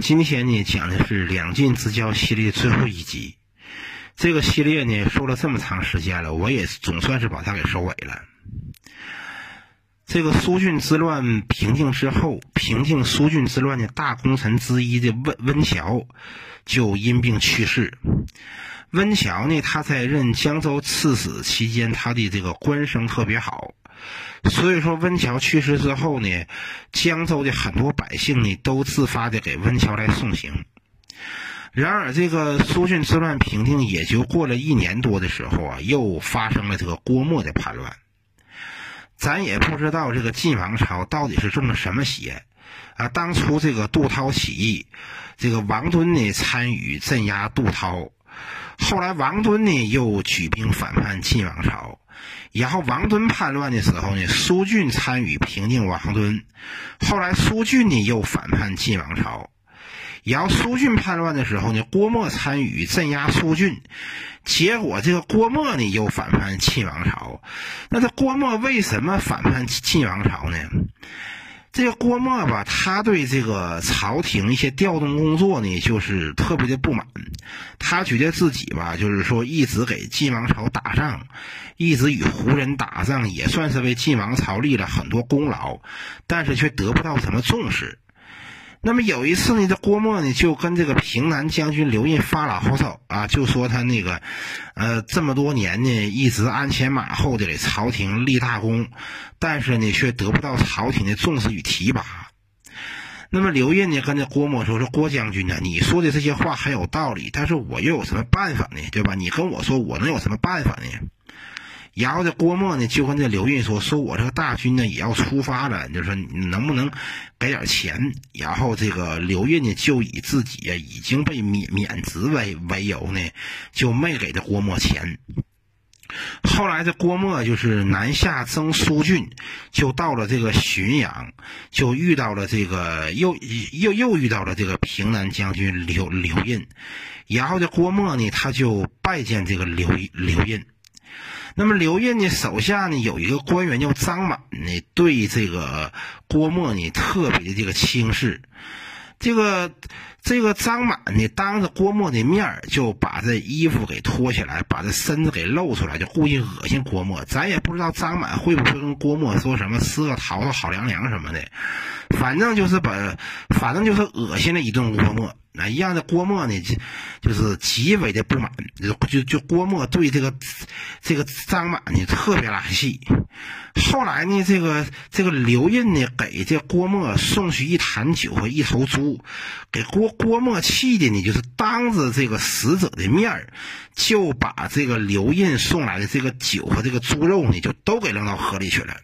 今天呢讲的是《两晋之交》系列最后一集。这个系列呢说了这么长时间了，我也总算是把它给收尾了。这个苏峻之乱平定之后，平定苏峻之乱的大功臣之一的温温峤就因病去世。温峤呢，他在任江州刺史期间，他的这个官声特别好，所以说温峤去世之后呢，江州的很多百姓呢都自发的给温峤来送行。然而，这个苏峻之乱平定也就过了一年多的时候啊，又发生了这个郭沫的叛乱。咱也不知道这个晋王朝到底是中了什么邪啊！当初这个杜涛起义，这个王敦呢参与镇压杜涛。后来王敦呢又举兵反叛晋王朝，然后王敦叛乱的时候呢，苏峻参与平定王敦。后来苏峻呢又反叛晋王朝，然后苏峻叛乱的时候呢，郭沫参与镇压苏峻，结果这个郭沫呢又反叛晋王朝。那这郭沫为什么反叛晋王朝呢？这个郭沫吧，他对这个朝廷一些调动工作呢，就是特别的不满。他觉得自己吧，就是说一直给晋王朝打仗，一直与胡人打仗，也算是为晋王朝立了很多功劳，但是却得不到什么重视。那么有一次呢，这郭沫呢就跟这个平南将军刘印发了牢骚啊，就说他那个，呃，这么多年呢一直鞍前马后的给朝廷立大功，但是呢却得不到朝廷的重视与提拔。那么刘印呢跟这郭沫说：“说郭将军呢，你说的这些话很有道理，但是我又有什么办法呢？对吧？你跟我说，我能有什么办法呢？”然后这郭沫呢就跟这刘胤说：“说我这个大军呢也要出发了，就说你能不能给点钱？”然后这个刘胤呢就以自己已经被免免职为为由呢，就没给这郭沫钱。后来这郭沫就是南下征苏郡，就到了这个浔阳，就遇到了这个又又又遇到了这个平南将军刘刘胤。然后这郭沫呢他就拜见这个刘刘胤。那么刘胤呢手下呢有一个官员叫张满呢，对这个郭沫呢特别的这个轻视。这个这个张满呢当着郭沫的面就把这衣服给脱下来，把这身子给露出来，就故意恶心郭沫。咱也不知道张满会不会跟郭沫说什么“吃个桃子好凉凉”什么的，反正就是把，反正就是恶心了一顿郭沫。那一样的郭沫呢，就就是极为的不满，就就就郭沫对这个这个张满呢特别来气。后来呢，这个这个刘印呢给这郭沫送去一坛酒和一头猪，给郭郭沫气的呢，就是当着这个死者的面儿，就把这个刘印送来的这个酒和这个猪肉呢，就都给扔到河里去了。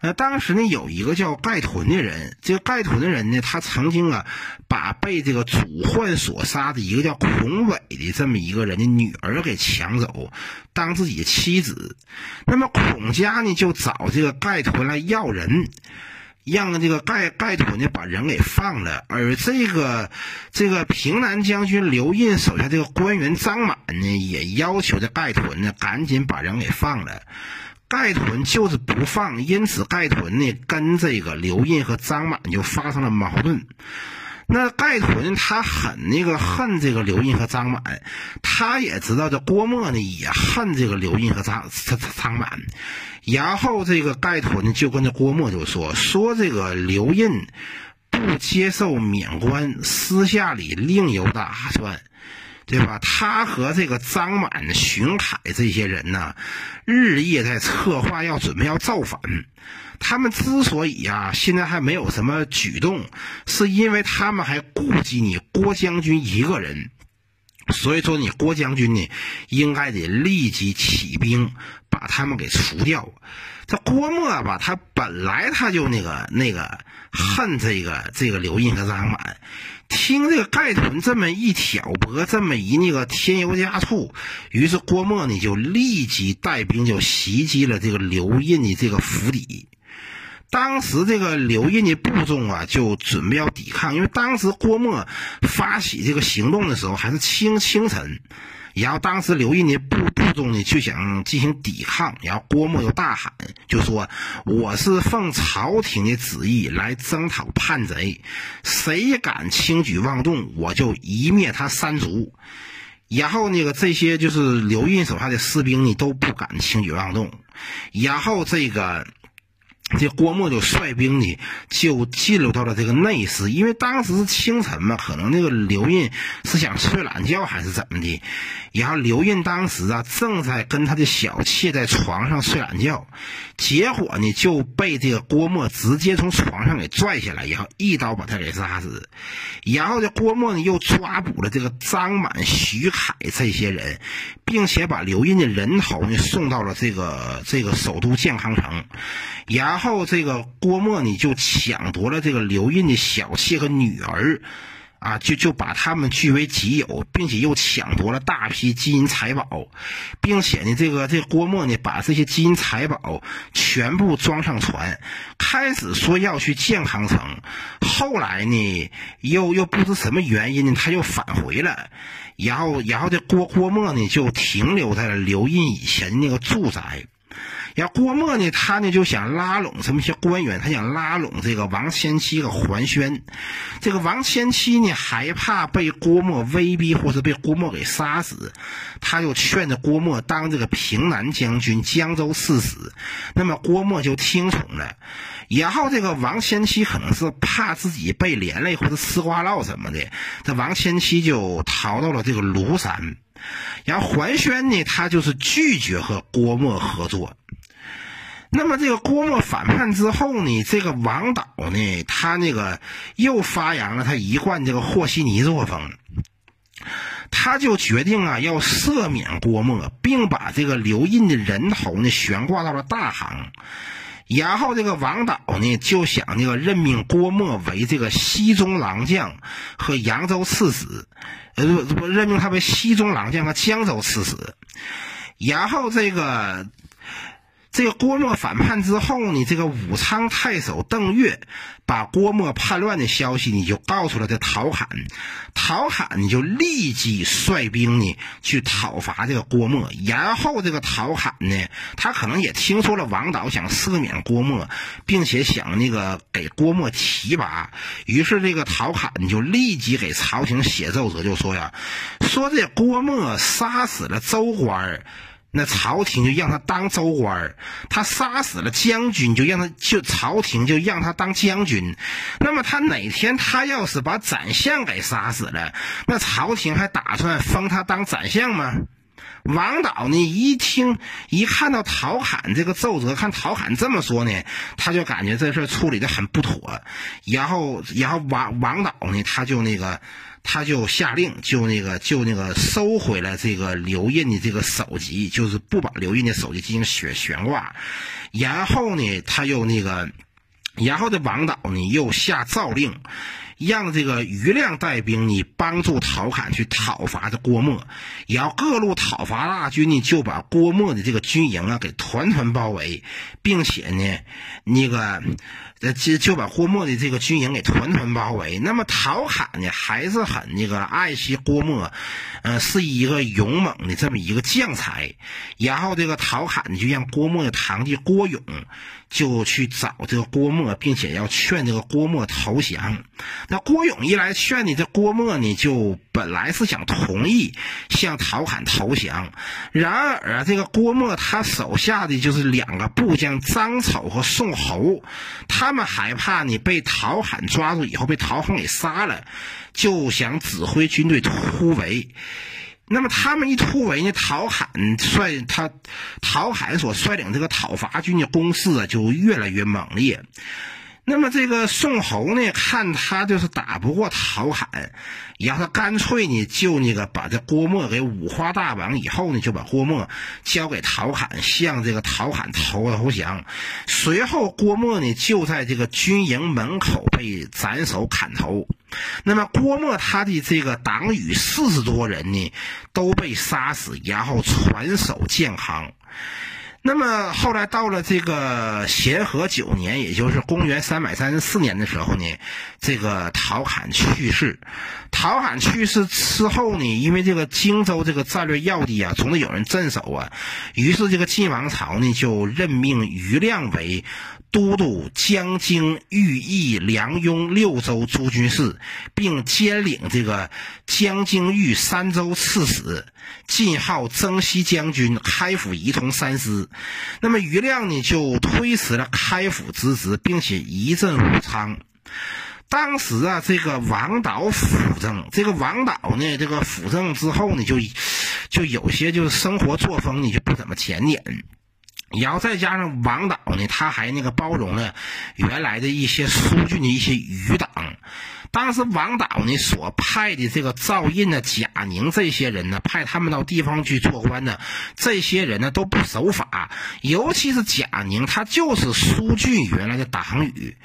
呃当时呢，有一个叫盖屯的人，这个盖屯的人呢，他曾经啊，把被这个主患所杀的一个叫孔伟的这么一个人的女儿给抢走，当自己的妻子。那么孔家呢，就找这个盖屯来要人，让这个盖盖屯呢把人给放了。而这个这个平南将军刘印手下这个官员张满呢，也要求这盖屯呢赶紧把人给放了。盖屯就是不放，因此盖屯呢跟这个刘印和张满就发生了矛盾。那盖屯他很那个恨这个刘印和张满，他也知道这郭沫呢也恨这个刘印和张张张满。然后这个盖屯就跟这郭沫就说说这个刘印不接受免官，私下里另有打算。对吧？他和这个张满、荀凯这些人呢，日夜在策划要准备要造反。他们之所以啊现在还没有什么举动，是因为他们还顾及你郭将军一个人。所以说，你郭将军呢，应该得立即起兵把他们给除掉。这郭沫吧，他本来他就那个那个恨这个这个刘印和张满。听这个盖屯这么一挑拨，这么一那个添油加醋，于是郭沫呢就立即带兵就袭击了这个刘印的这个府邸。当时这个刘印的部众啊就准备要抵抗，因为当时郭沫发起这个行动的时候还是清清晨。然后当时刘胤的部部众呢就想进行抵抗，然后郭沫又大喊，就说：“我是奉朝廷的旨意来征讨叛贼，谁敢轻举妄动，我就一灭他三族。”然后那个这些就是刘胤手下的士兵呢都不敢轻举妄动，然后这个。这郭沫就率兵呢，就进入到了这个内室，因为当时是清晨嘛，可能那个刘印是想睡懒觉还是怎么的。然后刘印当时啊，正在跟他的小妾在床上睡懒觉，结果呢就被这个郭沫直接从床上给拽下来，然后一刀把他给杀死。然后这郭沫呢又抓捕了这个张满、徐凯这些人，并且把刘印的人头呢送到了这个这个首都建康城。然后然后这个郭沫呢就抢夺了这个刘印的小妾和女儿。啊，就就把他们据为己有，并且又抢夺了大批金银财宝，并且呢，这个这郭沫呢，把这些金银财宝全部装上船，开始说要去健康城，后来呢，又又不知什么原因呢，他又返回了，然后然后这郭郭沫呢，就停留在了刘印以前的那个住宅。然后郭沫呢，他呢就想拉拢这么些官员，他想拉拢这个王千期和桓宣。这个王千期呢，害怕被郭沫威逼，或是被郭沫给杀死，他就劝着郭沫当这个平南将军、江州刺史。那么郭沫就听从了。然后这个王千期可能是怕自己被连累或者吃瓜烙什么的，这王千期就逃到了这个庐山。然后桓宣呢，他就是拒绝和郭沫合作。那么这个郭沫反叛之后呢，这个王导呢，他那个又发扬了他一贯这个和稀泥作风，他就决定啊要赦免郭沫，并把这个刘胤的人头呢悬挂到了大行。然后这个王导呢就想那个任命郭沫为这个西中郎将和扬州刺史，呃不不任命他为西中郎将和江州刺史。然后这个。这个郭沫反叛之后呢，这个武昌太守邓岳把郭沫叛乱的消息呢就告诉了这陶侃，陶侃呢就立即率兵呢去讨伐这个郭沫。然后这个陶侃呢，他可能也听说了王导想赦免郭沫，并且想那个给郭沫提拔，于是这个陶侃就立即给朝廷写奏折，就说呀，说这郭沫杀死了周官。那朝廷就让他当州官儿，他杀死了将军，就让他就朝廷就让他当将军。那么他哪天他要是把宰相给杀死了，那朝廷还打算封他当宰相吗？王导呢一听一看到陶侃这个奏折，看陶侃这么说呢，他就感觉这事处理的很不妥。然后然后王王导呢他就那个。他就下令，就那个，就那个收回了这个刘胤的这个首级，就是不把刘胤的首级进行悬悬挂。然后呢，他又那个，然后这王导呢又下诏令。让这个余亮带兵呢，帮助陶侃去讨伐这郭沫，然后各路讨伐大军呢，就把郭沫的这个军营啊给团团包围，并且呢，那个呃就就把郭沫的这个军营给团团包围。那么陶侃呢，还是很那个爱惜郭沫，呃，是一个勇猛的这么一个将才。然后这个陶侃呢就让郭沫的堂弟郭勇就去找这个郭沫，并且要劝这个郭沫投降。那郭勇一来劝你，这郭沫呢就本来是想同意向陶侃投降，然而啊，这个郭沫他手下的就是两个部将张丑和宋侯，他们害怕你被陶侃抓住以后被陶侃给杀了，就想指挥军队突围。那么他们一突围呢，陶侃率他陶侃所率领这个讨伐军的攻势啊就越来越猛烈。那么这个宋侯呢，看他就是打不过陶侃，然后他干脆呢就那个把这郭沫给五花大绑以后呢，就把郭沫交给陶侃，向这个陶侃投投降。随后郭沫呢就在这个军营门口被斩首砍头。那么郭沫他的这个党羽四十多人呢都被杀死，然后传首建康。那么后来到了这个咸和九年，也就是公元三百三十四年的时候呢，这个陶侃去世。陶侃去世之后呢，因为这个荆州这个战略要地啊，总得有人镇守啊，于是这个晋王朝呢就任命于亮为都督江津豫益梁雍六州诸军事，并兼领这个江津豫三州刺史。晋号征西将军、开府仪同三司，那么于亮呢就推辞了开府之职，并且移镇武昌。当时啊，这个王导辅政，这个王导呢，这个辅政之后呢，就就有些就是生活作风呢就不怎么检点。然后再加上王导呢，他还那个包容了原来的一些苏峻的一些余党。当时王导呢所派的这个赵胤呢、贾宁这些人呢，派他们到地方去做官呢，这些人呢都不守法，尤其是贾宁，他就是苏峻原来的党羽，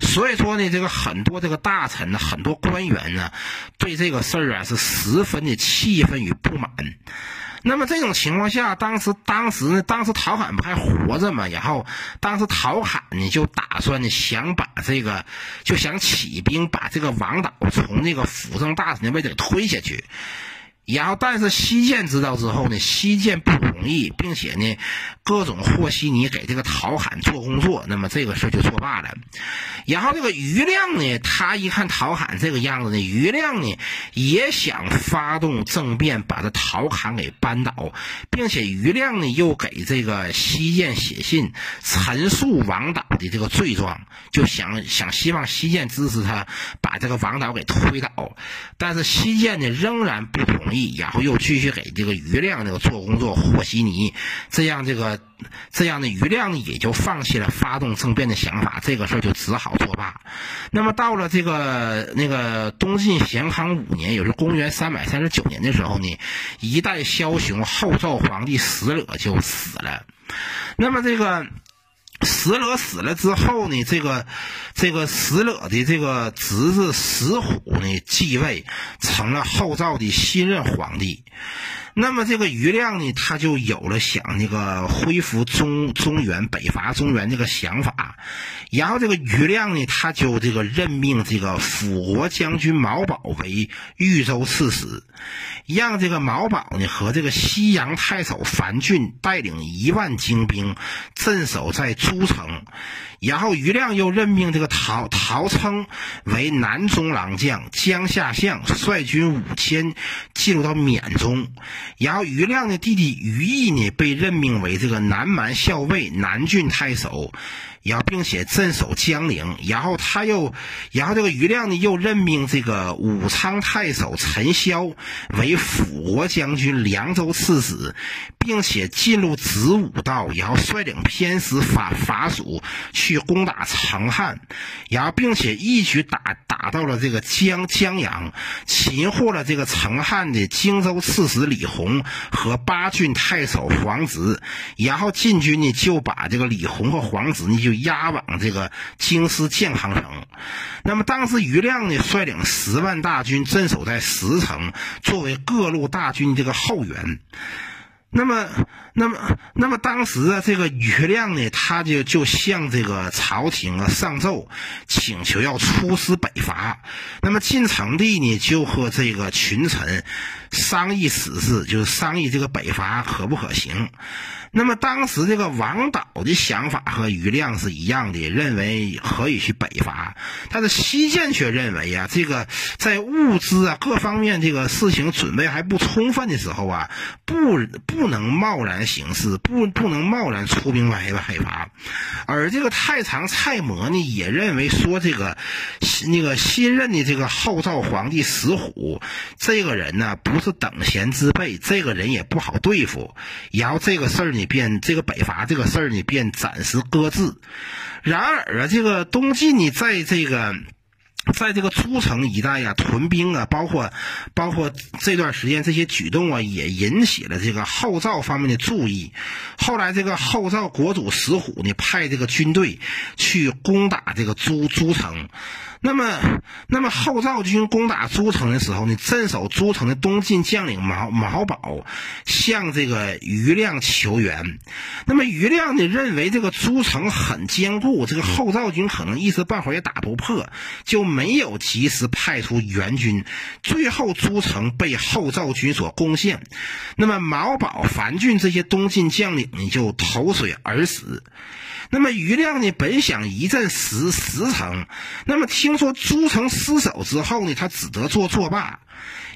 所以说呢，这个很多这个大臣呢、很多官员呢，对这个事儿啊是十分的气愤与不满。那么这种情况下，当时当时呢，当时陶侃不还活着吗？然后当时陶侃呢就打算呢想把这个，就想起兵把这个王导从那个辅政大臣的位置推下去。然后，但是西涧知道之后呢，西涧不同意，并且呢，各种和稀泥给这个陶侃做工作，那么这个事就作罢了。然后这个余亮呢，他一看陶侃这个样子呢，余亮呢也想发动政变，把这陶侃给扳倒，并且余亮呢又给这个西涧写信陈述王导的这个罪状，就想想希望西涧支持他把这个王导给推倒。但是西涧呢仍然不同意。然后又继续给这个余亮这个做工作和稀泥，这样这个这样的余亮也就放弃了发动政变的想法，这个事儿就只好作罢。那么到了这个那个东晋咸康五年，也是公元三百三十九年的时候呢，一代枭雄后赵皇帝石勒就死了。那么这个。石勒死了之后呢，这个这个石勒的这个侄子石虎呢继位，成了后赵的新任皇帝。那么这个余亮呢，他就有了想那个恢复中中原、北伐中原这个想法。然后这个余亮呢，他就这个任命这个辅国将军毛宝为豫州刺史，让这个毛宝呢和这个西阳太守樊俊带领一万精兵镇守在诸城。然后余亮又任命这个陶陶称为南中郎将、江夏相，率军五千进入到缅中。然后于亮的弟弟于毅呢，被任命为这个南蛮校尉、南郡太守。然后，并且镇守江陵，然后他又，然后这个余亮呢，又任命这个武昌太守陈骁为辅国将军、凉州刺史，并且进入子午道，然后率领偏师法法属去攻打成汉，然后并且一举打打到了这个江江阳，擒获了这个成汉的荆州刺史李弘和八郡太守黄直，然后晋军呢就把这个李弘和黄直呢就。押往这个京师建康城，那么当时于亮呢率领十万大军镇守在石城，作为各路大军这个后援。那么，那么，那么当时啊，这个于亮呢，他就就向这个朝廷啊上奏，请求要出师北伐。那么晋成帝呢，就和这个群臣商议此事，就是商议这个北伐可不可行。那么当时这个王导的想法和余亮是一样的，认为可以去北伐。但是西涧却认为呀，这个在物资啊各方面这个事情准备还不充分的时候啊，不不能贸然行事，不不能贸然出兵来北伐。而这个太常蔡模呢，也认为说这个那个新任的这个后赵皇帝石虎这个人呢，不是等闲之辈，这个人也不好对付。然后这个事儿呢。便这个北伐这个事儿呢，便暂时搁置。然而啊，这个东晋呢，在这个在这个诸城一带呀，屯兵啊，包括包括这段时间这些举动啊，也引起了这个后赵方面的注意。后来，这个后赵国主石虎呢，派这个军队去攻打这个诸诸城。那么，那么后赵军攻打诸城的时候呢，镇守诸城的东晋将领毛毛宝向这个余亮求援。那么余亮呢，认为这个诸城很坚固，这个后赵军可能一时半会儿也打不破，就没有及时派出援军。最后诸城被后赵军所攻陷。那么毛宝、樊俊这些东晋将领呢，就投水而死。那么余亮呢，本想一阵十十城，那么听说诸城失守之后呢，他只得做作罢。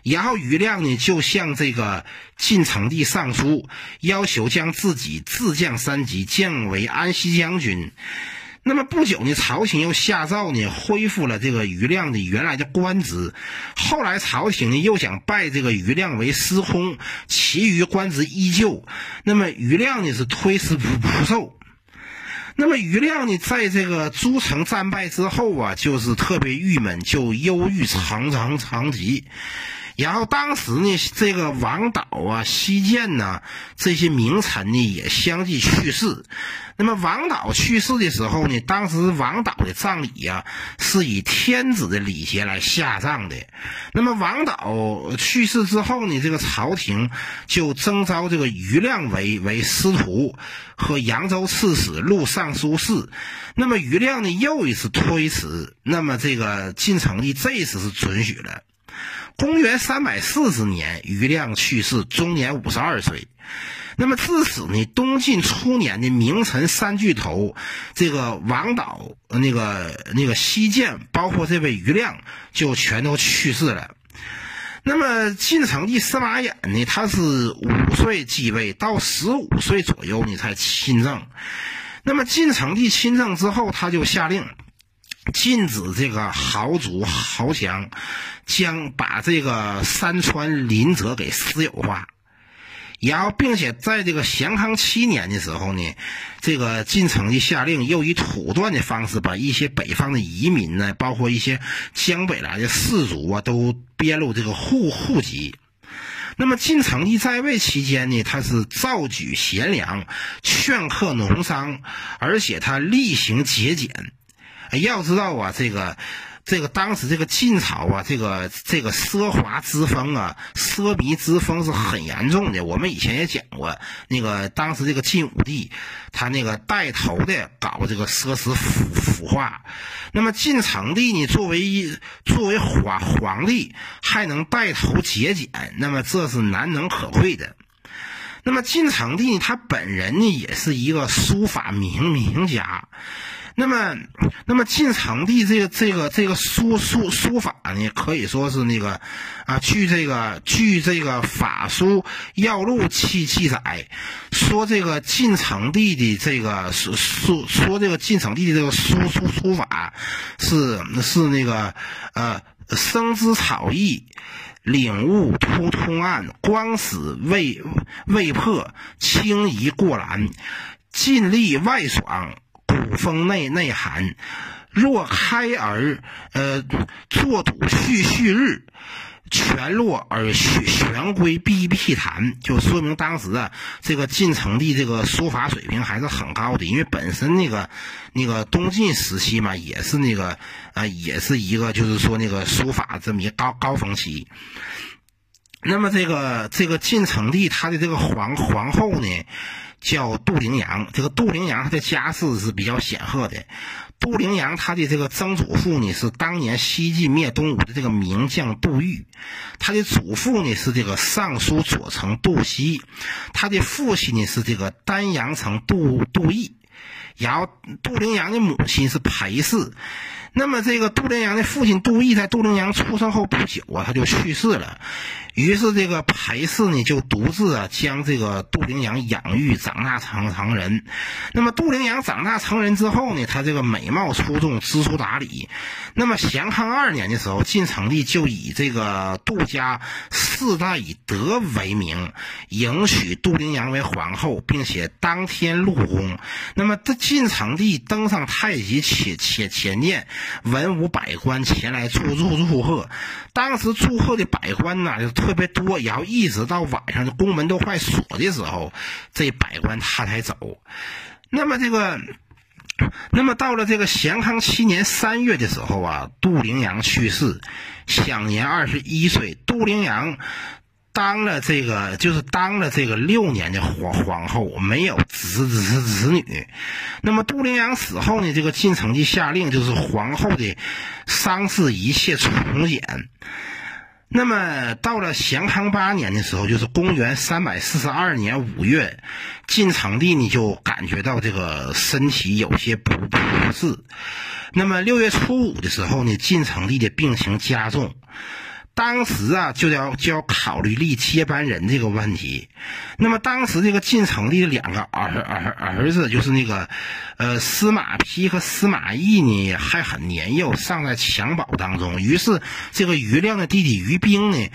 然后余亮呢，就向这个晋成帝上书，要求将自己自降三级，降为安西将军。那么不久呢，朝廷又下诏呢，恢复了这个余亮的原来的官职。后来朝廷呢，又想拜这个余亮为司空，其余官职依旧。那么余亮呢，是推辞不不受。那么于亮呢，在这个诸城战败之后啊，就是特别郁闷，就忧郁长长长疾。然后当时呢，这个王导啊、西涧呐这些名臣呢也相继去世。那么王导去世的时候呢，当时王导的葬礼呀是以天子的礼节来下葬的。那么王导去世之后呢，这个朝廷就征召这个余亮为为司徒和扬州刺史、录尚书事。那么余亮呢又一次推辞，那么这个晋成帝这一次是准许了。公元三百四十年，于亮去世，终年五十二岁。那么自此呢，东晋初年的名臣三巨头，这个王导、那个那个西涧，包括这位于亮，就全都去世了。那么晋成帝司马衍呢，他是五岁继位，到十五岁左右呢才亲政。那么晋成帝亲政之后，他就下令。禁止这个豪族豪强将把这个山川林泽给私有化，然后并且在这个咸康七年的时候呢，这个晋成帝下令又以土断的方式把一些北方的移民呢，包括一些江北来的士族啊，都编入这个户户籍。那么晋成帝在位期间呢，他是造举贤良，劝课农商，而且他厉行节俭。要知道啊，这个，这个当时这个晋朝啊，这个这个奢华之风啊，奢靡之风是很严重的。我们以前也讲过，那个当时这个晋武帝，他那个带头的搞这个奢侈腐腐化。那么晋成帝呢，作为一作为皇皇帝，还能带头节俭，那么这是难能可贵的。那么晋成帝他本人呢，也是一个书法名名家。那么，那么晋成帝这个这个这个书书书法呢，可以说是那个啊，据这个据这个法书要录记记载，说这个晋成帝的这个书书说这个晋成帝的这个书书书法是是那个呃生之草意，领悟突通暗，光死未未破，轻移过栏，尽力外爽。风内内涵，若开而呃作赌续续日，全落而玄玄归必必谈，就说明当时啊，这个晋成帝这个书法水平还是很高的，因为本身那个那个东晋时期嘛，也是那个啊，也是一个就是说那个书法这么一高高峰期。那么这个这个晋成帝他的这个皇皇后呢？叫杜陵阳，这个杜陵阳他的家世是比较显赫的。杜陵阳他的这个曾祖父呢是当年西晋灭东吴的这个名将杜预，他的祖父呢是这个尚书左丞杜锡，他的父亲呢是这个丹阳城杜杜毅，然后杜陵阳的母亲是裴氏。那么这个杜陵阳的父亲杜毅在杜陵阳出生后不久啊，他就去世了。于是，这个裴氏呢就独自啊将这个杜陵阳养育长大成成人。那么，杜陵阳长大成人之后呢，他这个美貌出众，知书达理。那么，咸康二年的时候，晋成帝就以这个杜家世代以德为名，迎娶杜陵阳为皇后，并且当天入宫。那么，这晋成帝登上太极前前前殿，文武百官前来祝祝祝贺。当时祝贺的百官呢，就特别多，然后一直到晚上，宫门都快锁的时候，这百官他才走。那么这个那么到了这个咸康七年三月的时候啊，杜陵阳去世，享年二十一岁。杜陵阳当了这个，就是当了这个六年的皇皇后，没有子子子女。那么杜陵阳死后呢，这个晋成帝下令，就是皇后的丧事一切从简。那么到了咸康八年的时候，就是公元三百四十二年五月，晋成帝呢就感觉到这个身体有些不不适。那么六月初五的时候呢，晋成帝的病情加重。当时啊，就要就要考虑立接班人这个问题。那么当时这个晋城的两个儿儿儿子，就是那个，呃，司马丕和司马懿呢，还很年幼，尚在襁褓当中。于是这个余亮的弟弟于兵呢，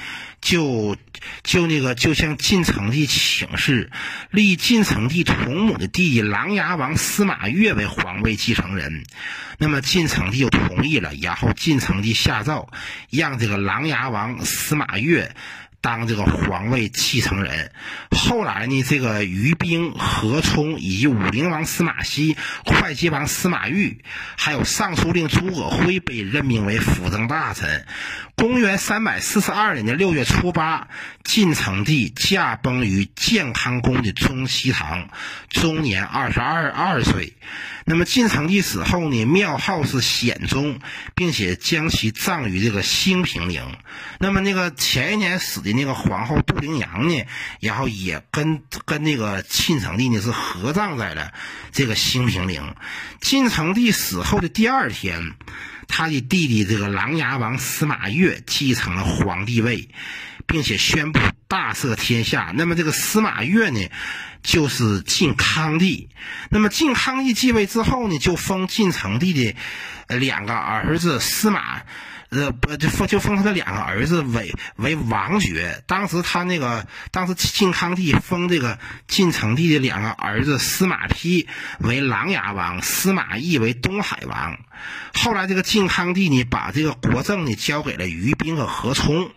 就就那个就向晋成帝请示，立晋成帝同母的弟弟琅琊王司马越为皇位继承人。那么晋成帝就同意了，然后晋成帝下诏，让这个琅琊王司马越。当这个皇位继承人，后来呢，这个于兵、何冲以及武陵王司马熙、会稽王司马昱，还有尚书令诸葛辉被任命为辅政大臣。公元三百四十二年的六月初八，晋成帝驾崩于建康宫的中西堂，终年二十二二岁。那么晋成帝死后呢，庙号是显宗，并且将其葬于这个兴平陵。那么那个前一年死的。那个皇后杜陵阳呢，然后也跟跟那个晋成帝呢是合葬在了这个兴平陵。晋成帝死后的第二天，他的弟弟这个琅琊王司马越继承了皇帝位，并且宣布大赦天下。那么这个司马越呢，就是晋康帝。那么晋康帝继位之后呢，就封晋成帝的两个儿子司马。呃，不就封就封他的两个儿子为为王爵。当时他那个，当时晋康帝封这个晋成帝的两个儿子司马丕为琅琊王，司马懿为东海王。后来这个晋康帝呢，把这个国政呢交给了于斌和何冲。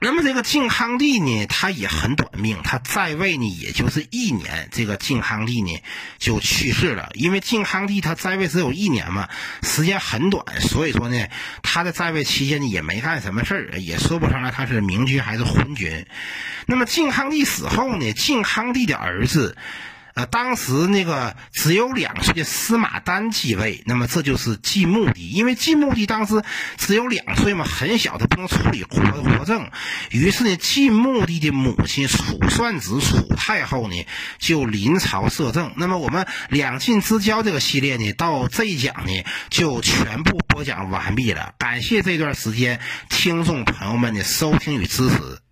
那么这个晋康帝呢，他也很短命，他在位呢也就是一年，这个晋康帝呢就去世了。因为晋康帝他在位只有一年嘛，时间很短，所以说呢，他的在位期间呢也没干什么事儿，也说不上来他是明君还是昏君。那么晋康帝死后呢，晋康帝的儿子。呃，当时那个只有两岁的司马丹继位，那么这就是晋穆帝，因为晋穆帝当时只有两岁嘛，很小，他不能处理国国政，于是呢，晋穆帝的母亲楚算子楚太后呢就临朝摄政。那么我们两晋之交这个系列呢，到这一讲呢就全部播讲完毕了，感谢这段时间听众朋友们的收听与支持。